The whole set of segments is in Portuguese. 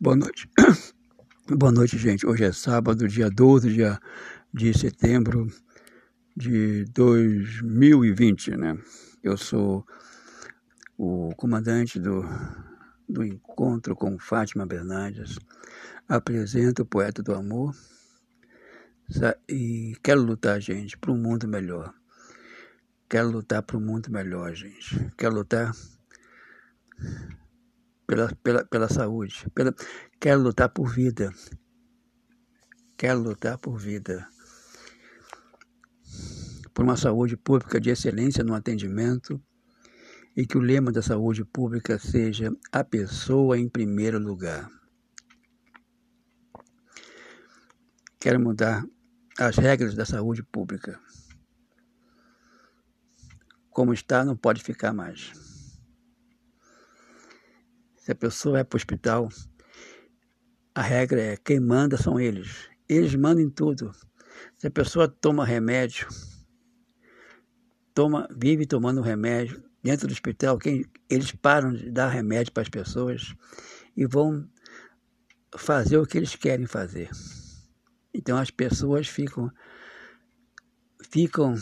Boa noite. Boa noite, gente. Hoje é sábado, dia 12 dia de setembro de 2020, né? Eu sou o comandante do, do encontro com Fátima Bernardes, apresento o Poeta do Amor e quero lutar, gente, para um mundo melhor. Quero lutar para um mundo melhor, gente. Quero lutar pela, pela, pela saúde. Pela, quero lutar por vida. Quero lutar por vida. Por uma saúde pública de excelência no atendimento e que o lema da saúde pública seja a pessoa em primeiro lugar. Quero mudar as regras da saúde pública. Como está, não pode ficar mais. Se a pessoa vai para o hospital, a regra é quem manda são eles. Eles mandam em tudo. Se a pessoa toma remédio, toma, vive tomando remédio dentro do hospital, quem, eles param de dar remédio para as pessoas e vão fazer o que eles querem fazer. Então as pessoas ficam ficam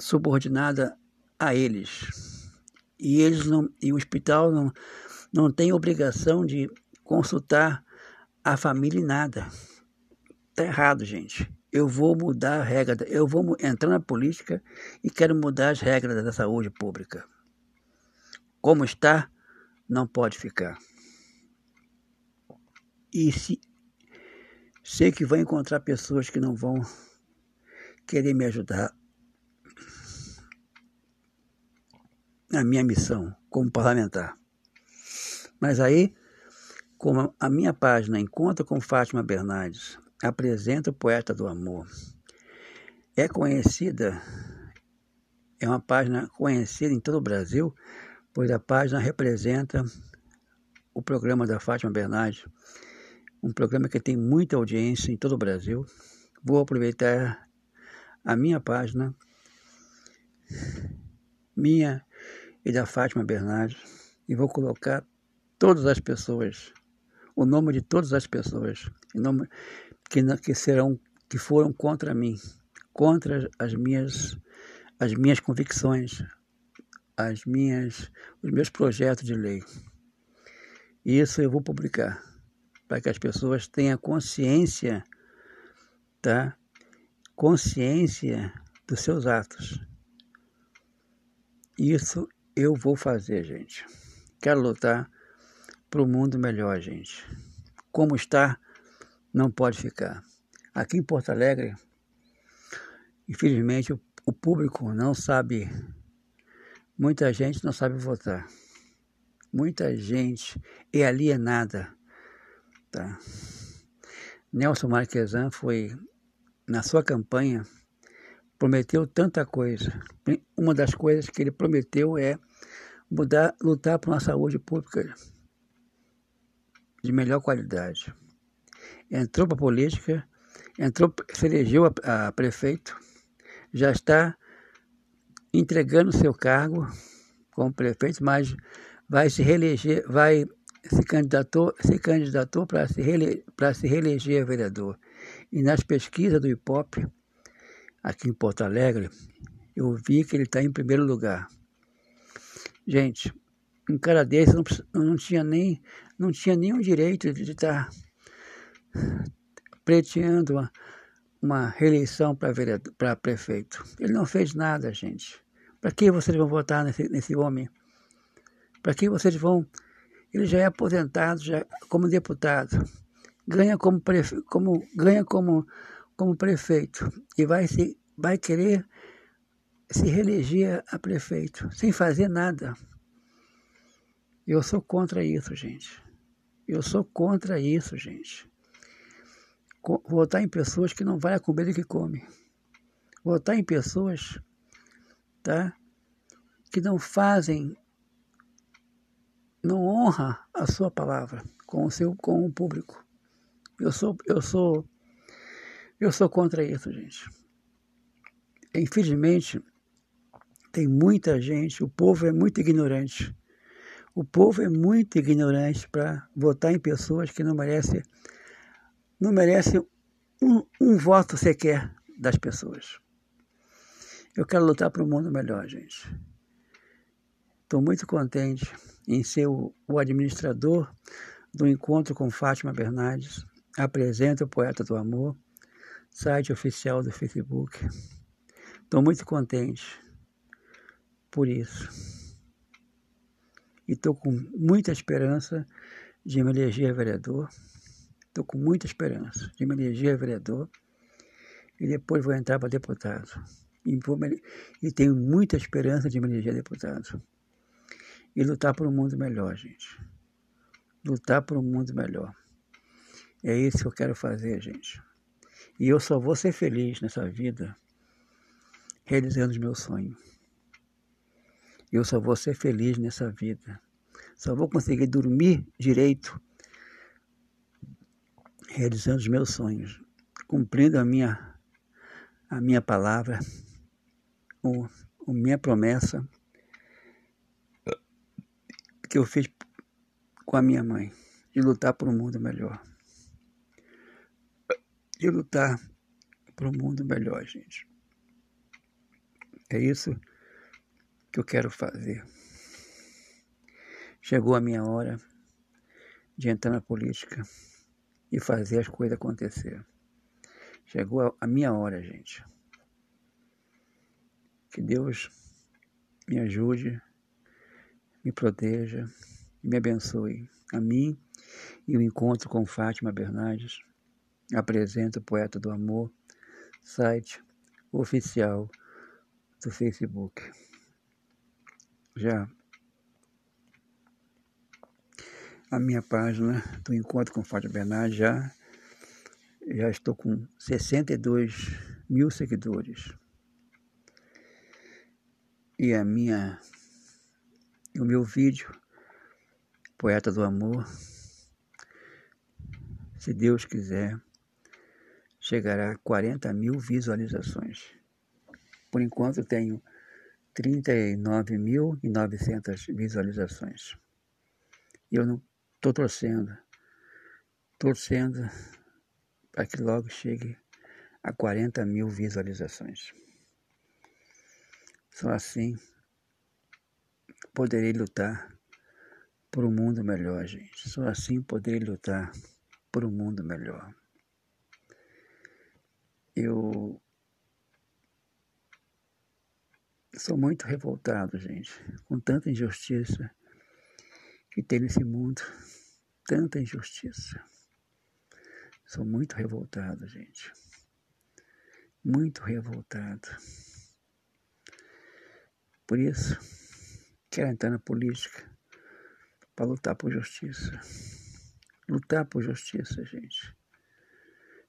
subordinadas a eles. E eles não e o hospital não não tem obrigação de consultar a família em nada. Está errado, gente. Eu vou mudar a regra, eu vou entrar na política e quero mudar as regras da saúde pública. Como está, não pode ficar. E se sei que vou encontrar pessoas que não vão querer me ajudar na minha missão como parlamentar. Mas aí, como a minha página Encontro com Fátima Bernardes apresenta o poeta do amor, é conhecida, é uma página conhecida em todo o Brasil, pois a página representa o programa da Fátima Bernardes, um programa que tem muita audiência em todo o Brasil. Vou aproveitar a minha página, minha e da Fátima Bernardes, e vou colocar todas as pessoas, o nome de todas as pessoas nome, que, que serão, que foram contra mim, contra as minhas, as minhas convicções, as minhas, os meus projetos de lei. E isso eu vou publicar para que as pessoas tenham consciência, tá? Consciência dos seus atos. Isso eu vou fazer, gente. Quero lutar para o mundo melhor, gente. Como está, não pode ficar. Aqui em Porto Alegre, infelizmente, o público não sabe, muita gente não sabe votar. Muita gente é alienada. Tá? Nelson Marquesan foi, na sua campanha, prometeu tanta coisa. Uma das coisas que ele prometeu é mudar, lutar por uma saúde pública de melhor qualidade. Entrou para a política, entrou, se elegeu a, a prefeito, já está entregando seu cargo como prefeito, mas vai se reeleger, vai se candidatou, se candidatou para se, reele, se reeleger a vereador. E nas pesquisas do IPOP, aqui em Porto Alegre, eu vi que ele está em primeiro lugar. Gente, um cara desse não, não tinha nem não tinha nenhum direito de estar pleiteando uma, uma reeleição para prefeito. Ele não fez nada, gente. Para que vocês vão votar nesse, nesse homem? Para que vocês vão. Ele já é aposentado já como deputado, ganha como, prefe, como, ganha como, como prefeito e vai, se, vai querer se reeleger a prefeito sem fazer nada. Eu sou contra isso, gente. Eu sou contra isso, gente. Votar em pessoas que não vai a do que come. Votar em pessoas, tá? Que não fazem, não honra a sua palavra com o seu, com o público. Eu sou, eu sou, eu sou contra isso, gente. Infelizmente, tem muita gente, o povo é muito ignorante O povo é muito ignorante para votar em pessoas que não merecem, não merecem um, um voto sequer das pessoas. Eu quero lutar para um mundo melhor, gente. Estou muito contente em ser o, o administrador do encontro com Fátima Bernardes. Apresento o Poeta do Amor, site oficial do Facebook. Estou muito contente por isso. E estou com muita esperança de me eleger vereador. Estou com muita esperança de me eleger vereador. E depois vou entrar para deputado. E, e tenho muita esperança de me eleger deputado. E lutar por um mundo melhor, gente. Lutar por um mundo melhor. É isso que eu quero fazer, gente. E eu só vou ser feliz nessa vida realizando os meus sonhos. Eu só vou ser feliz nessa vida. Só vou conseguir dormir direito realizando os meus sonhos, cumprindo a minha, a minha palavra, o, a minha promessa que eu fiz com a minha mãe, de lutar por um mundo melhor. De lutar por um mundo melhor, gente. É isso que eu quero fazer. Chegou a minha hora de entrar na política e fazer as coisas acontecer. Chegou a minha hora, gente. Que Deus me ajude, me proteja me abençoe. A mim e o encontro com Fátima Bernardes. Apresento o Poeta do Amor, site oficial do Facebook. Já a minha página do Encontro com Fátima Bernardes já, já estou com 62 mil seguidores. E a minha, o meu vídeo, Poeta do Amor, se Deus quiser, chegará a 40 mil visualizações. Por enquanto tenho 39.900 visualizações. Eu não Estou torcendo, torcendo para que logo chegue a 40 mil visualizações. Só assim poderei lutar por um mundo melhor, gente. Só assim poderei lutar por um mundo melhor. Eu sou muito revoltado, gente, com tanta injustiça que tem nesse mundo tanta injustiça. Sou muito revoltado, gente. Muito revoltado. Por isso, quero entrar na política para lutar por justiça. Lutar por justiça, gente.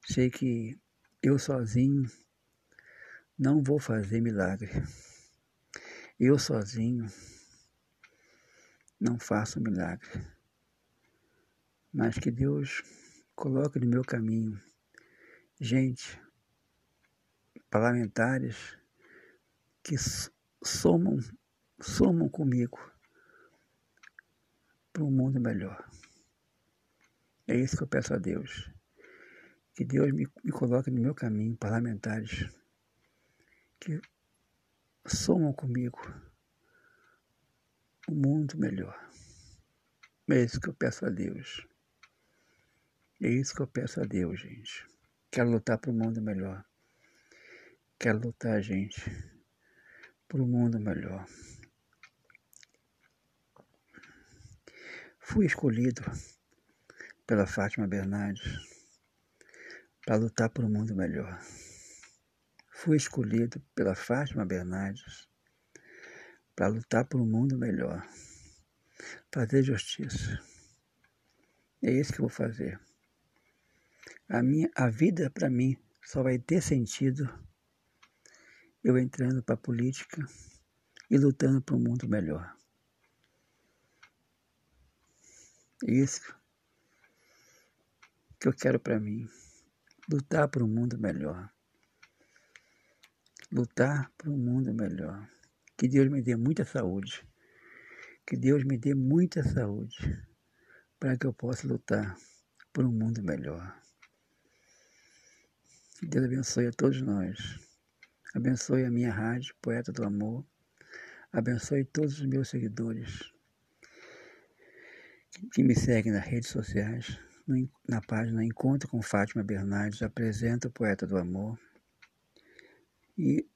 Sei que eu sozinho não vou fazer milagre. Eu sozinho não faço milagre, mas que Deus coloque no meu caminho gente, parlamentares que somam, somam comigo para um mundo melhor. É isso que eu peço a Deus. Que Deus me, me coloque no meu caminho parlamentares que somam comigo um mundo melhor. É isso que eu peço a Deus. É isso que eu peço a Deus, gente. Quero lutar para um mundo melhor. Quero lutar, gente, para um mundo melhor. Fui escolhido pela Fátima Bernardes para lutar por um mundo melhor. Fui escolhido pela Fátima Bernardes para lutar por um mundo melhor, fazer justiça. É isso que eu vou fazer. A, minha, a vida para mim só vai ter sentido eu entrando para a política e lutando por um mundo melhor. É isso que eu quero para mim. Lutar por um mundo melhor. Lutar por um mundo melhor. Que Deus me dê muita saúde. Que Deus me dê muita saúde para que eu possa lutar por um mundo melhor. Que Deus abençoe a todos nós. Abençoe a minha rádio, Poeta do Amor. Abençoe todos os meus seguidores que me seguem nas redes sociais. Na página Encontro com Fátima Bernardes, apresenta o Poeta do Amor. E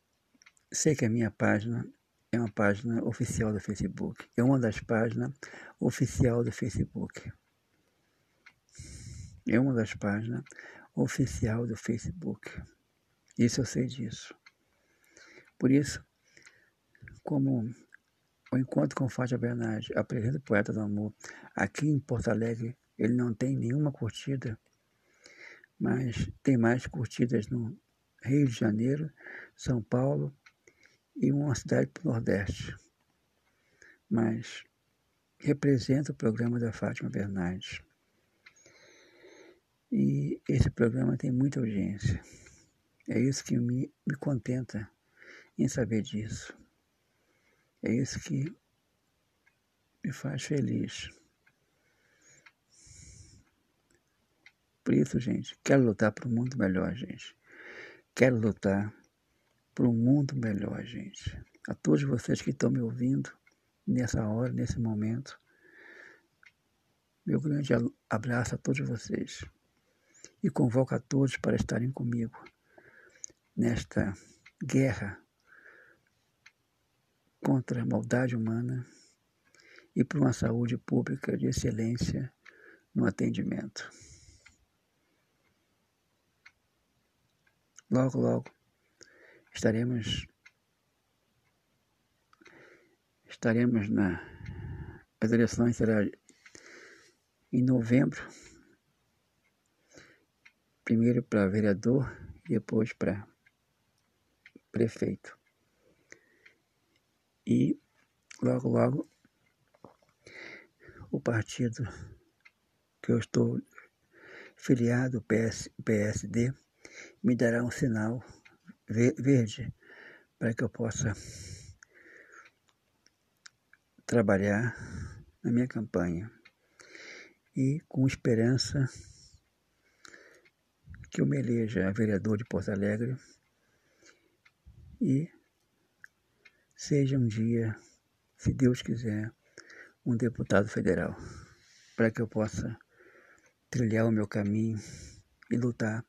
sei que a minha página é uma página oficial do Facebook. É uma das páginas oficial do Facebook. É uma das páginas oficial do Facebook. Isso eu sei disso. Por isso, como o encontro com Fátima Bernardes, apresenta o Poeta do Amor, aqui em Porto Alegre, ele não tem nenhuma curtida, mas tem mais curtidas no Rio de Janeiro, São Paulo e uma cidade do Nordeste. Mas representa o programa da Fátima Bernardes. E esse programa tem muita audiência. É isso que me, me contenta em saber disso. É isso que me faz feliz. Por isso, gente, quero lutar para um mundo melhor, gente. Quero lutar para um mundo melhor, gente. A todos vocês que estão me ouvindo nessa hora, nesse momento, meu grande abraço a todos vocês e convoco a todos para estarem comigo nesta guerra contra a maldade humana e por uma saúde pública de excelência no atendimento. Logo, logo estaremos estaremos na as eleições será em novembro primeiro para vereador e depois para prefeito. E logo, logo, o partido que eu estou filiado, PS, PSD, me dará um sinal verde para que eu possa trabalhar na minha campanha. E com esperança que eu me eleja vereador de Porto Alegre e seja um dia, se Deus quiser, um deputado federal, para que eu possa trilhar o meu caminho e lutar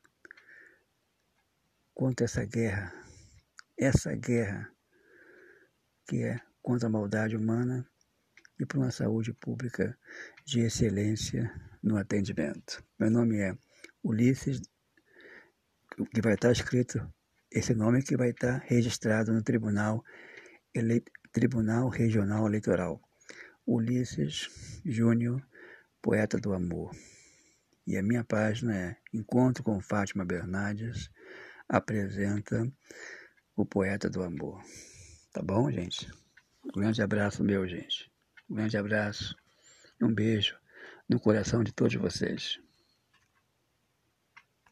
contra essa guerra, essa guerra que é contra a maldade humana e por uma saúde pública de excelência no atendimento. Meu nome é Ulisses que vai estar escrito, esse nome que vai estar registrado no Tribunal, Ele, Tribunal Regional Eleitoral. Ulisses Júnior, Poeta do Amor. E a minha página é Encontro com Fátima Bernardes, apresenta o Poeta do Amor. Tá bom, gente? Um grande abraço meu, gente. Um grande abraço e um beijo no coração de todos vocês.